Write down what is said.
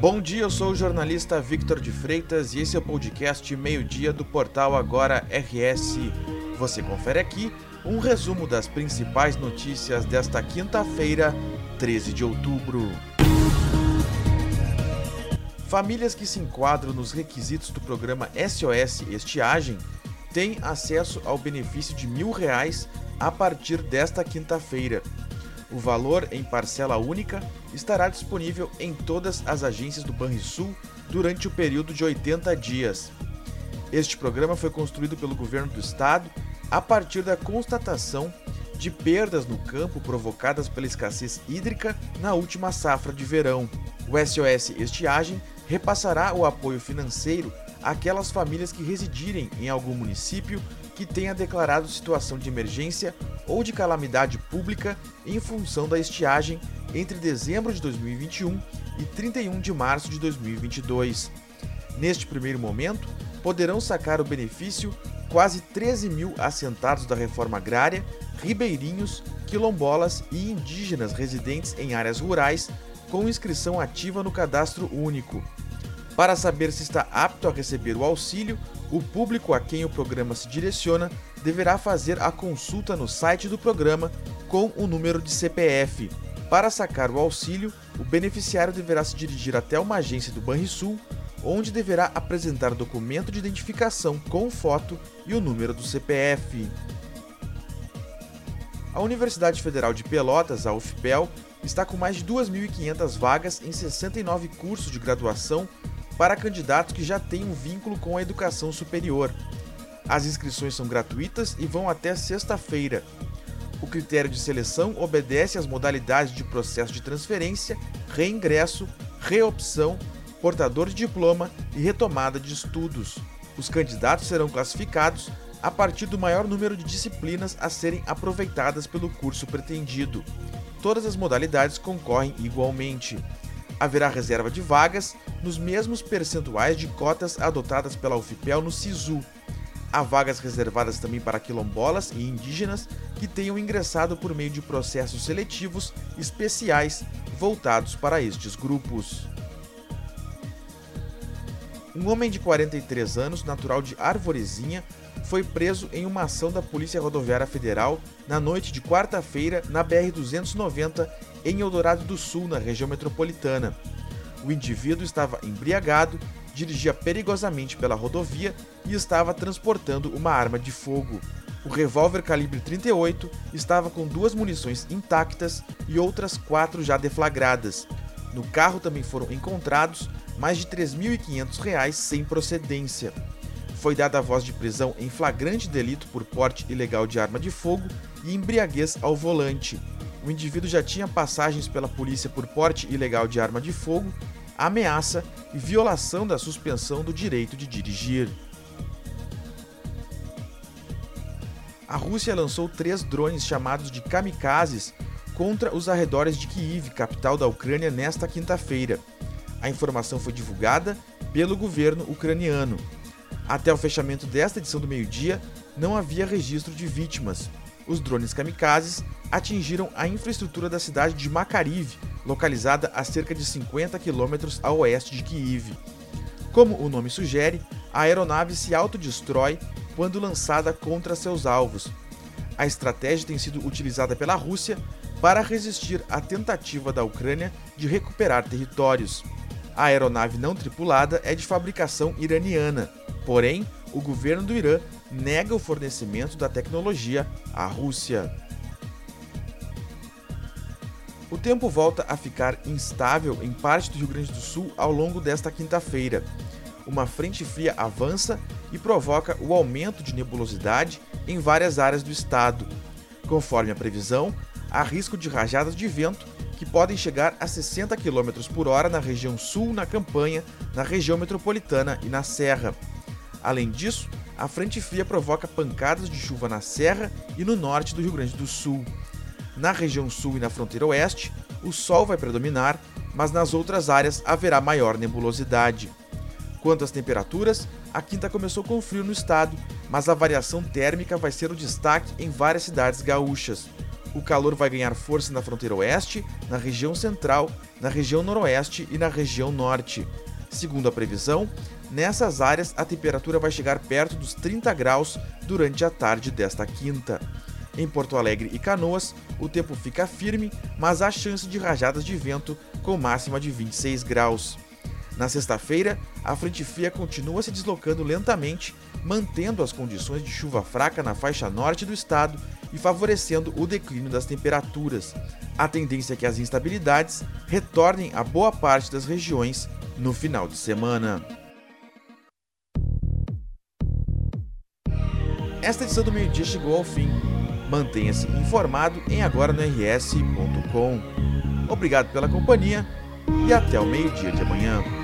Bom dia, eu sou o jornalista Victor de Freitas e esse é o podcast Meio-Dia do portal Agora RS. Você confere aqui um resumo das principais notícias desta quinta-feira, 13 de outubro. Famílias que se enquadram nos requisitos do programa SOS Estiagem têm acesso ao benefício de mil reais a partir desta quinta-feira. O valor em parcela única estará disponível em todas as agências do Banrisul durante o período de 80 dias. Este programa foi construído pelo governo do estado a partir da constatação de perdas no campo provocadas pela escassez hídrica na última safra de verão. O SOS Estiagem repassará o apoio financeiro àquelas famílias que residirem em algum município que tenha declarado situação de emergência ou de calamidade pública em função da estiagem entre dezembro de 2021 e 31 de março de 2022. Neste primeiro momento, poderão sacar o benefício quase 13 mil assentados da reforma agrária, ribeirinhos, quilombolas e indígenas residentes em áreas rurais com inscrição ativa no cadastro único. Para saber se está apto a receber o auxílio, o público a quem o programa se direciona deverá fazer a consulta no site do programa com o número de CPF. Para sacar o auxílio, o beneficiário deverá se dirigir até uma agência do Banrisul, onde deverá apresentar documento de identificação com foto e o número do CPF. A Universidade Federal de Pelotas, a UFPEL, está com mais de 2.500 vagas em 69 cursos de graduação para candidatos que já têm um vínculo com a educação superior. As inscrições são gratuitas e vão até sexta-feira. O critério de seleção obedece às modalidades de processo de transferência, reingresso, reopção, portador de diploma e retomada de estudos. Os candidatos serão classificados a partir do maior número de disciplinas a serem aproveitadas pelo curso pretendido. Todas as modalidades concorrem igualmente haverá reserva de vagas nos mesmos percentuais de cotas adotadas pela UFPEL no SISU. Há vagas reservadas também para quilombolas e indígenas que tenham ingressado por meio de processos seletivos especiais voltados para estes grupos. Um homem de 43 anos, natural de Arvorezinha, foi preso em uma ação da Polícia Rodoviária Federal na noite de quarta-feira na BR-290 em Eldorado do Sul, na região metropolitana. O indivíduo estava embriagado, dirigia perigosamente pela rodovia e estava transportando uma arma de fogo. O revólver calibre 38 estava com duas munições intactas e outras quatro já deflagradas. No carro também foram encontrados mais de R$ 3.500 sem procedência. Foi dada a voz de prisão em flagrante delito por porte ilegal de arma de fogo e embriaguez ao volante o indivíduo já tinha passagens pela polícia por porte ilegal de arma de fogo, ameaça e violação da suspensão do direito de dirigir. A Rússia lançou três drones chamados de kamikazes contra os arredores de Kiev, capital da Ucrânia, nesta quinta-feira. A informação foi divulgada pelo governo ucraniano. Até o fechamento desta edição do meio-dia, não havia registro de vítimas. Os drones kamikazes atingiram a infraestrutura da cidade de Makariv, localizada a cerca de 50 quilômetros a oeste de Kiev. Como o nome sugere, a aeronave se autodestrói quando lançada contra seus alvos. A estratégia tem sido utilizada pela Rússia para resistir à tentativa da Ucrânia de recuperar territórios. A aeronave não tripulada é de fabricação iraniana, porém, o governo do Irã nega o fornecimento da tecnologia à Rússia. O tempo volta a ficar instável em parte do Rio Grande do Sul ao longo desta quinta-feira. Uma frente fria avança e provoca o aumento de nebulosidade em várias áreas do estado. Conforme a previsão, há risco de rajadas de vento que podem chegar a 60 km por hora na região sul, na campanha, na região metropolitana e na serra. Além disso, a frente fria provoca pancadas de chuva na serra e no norte do Rio Grande do Sul. Na região sul e na fronteira oeste, o sol vai predominar, mas nas outras áreas haverá maior nebulosidade. Quanto às temperaturas, a quinta começou com frio no estado, mas a variação térmica vai ser o destaque em várias cidades gaúchas. O calor vai ganhar força na fronteira oeste, na região central, na região noroeste e na região norte. Segundo a previsão, nessas áreas a temperatura vai chegar perto dos 30 graus durante a tarde desta quinta. Em Porto Alegre e Canoas, o tempo fica firme, mas há chance de rajadas de vento com máxima de 26 graus. Na sexta-feira, a frente fria continua se deslocando lentamente, mantendo as condições de chuva fraca na faixa norte do estado e favorecendo o declínio das temperaturas. A tendência é que as instabilidades retornem a boa parte das regiões no final de semana. Esta edição do meio-dia chegou ao fim. Mantenha-se informado em agora no rs.com. Obrigado pela companhia e até o meio-dia de amanhã.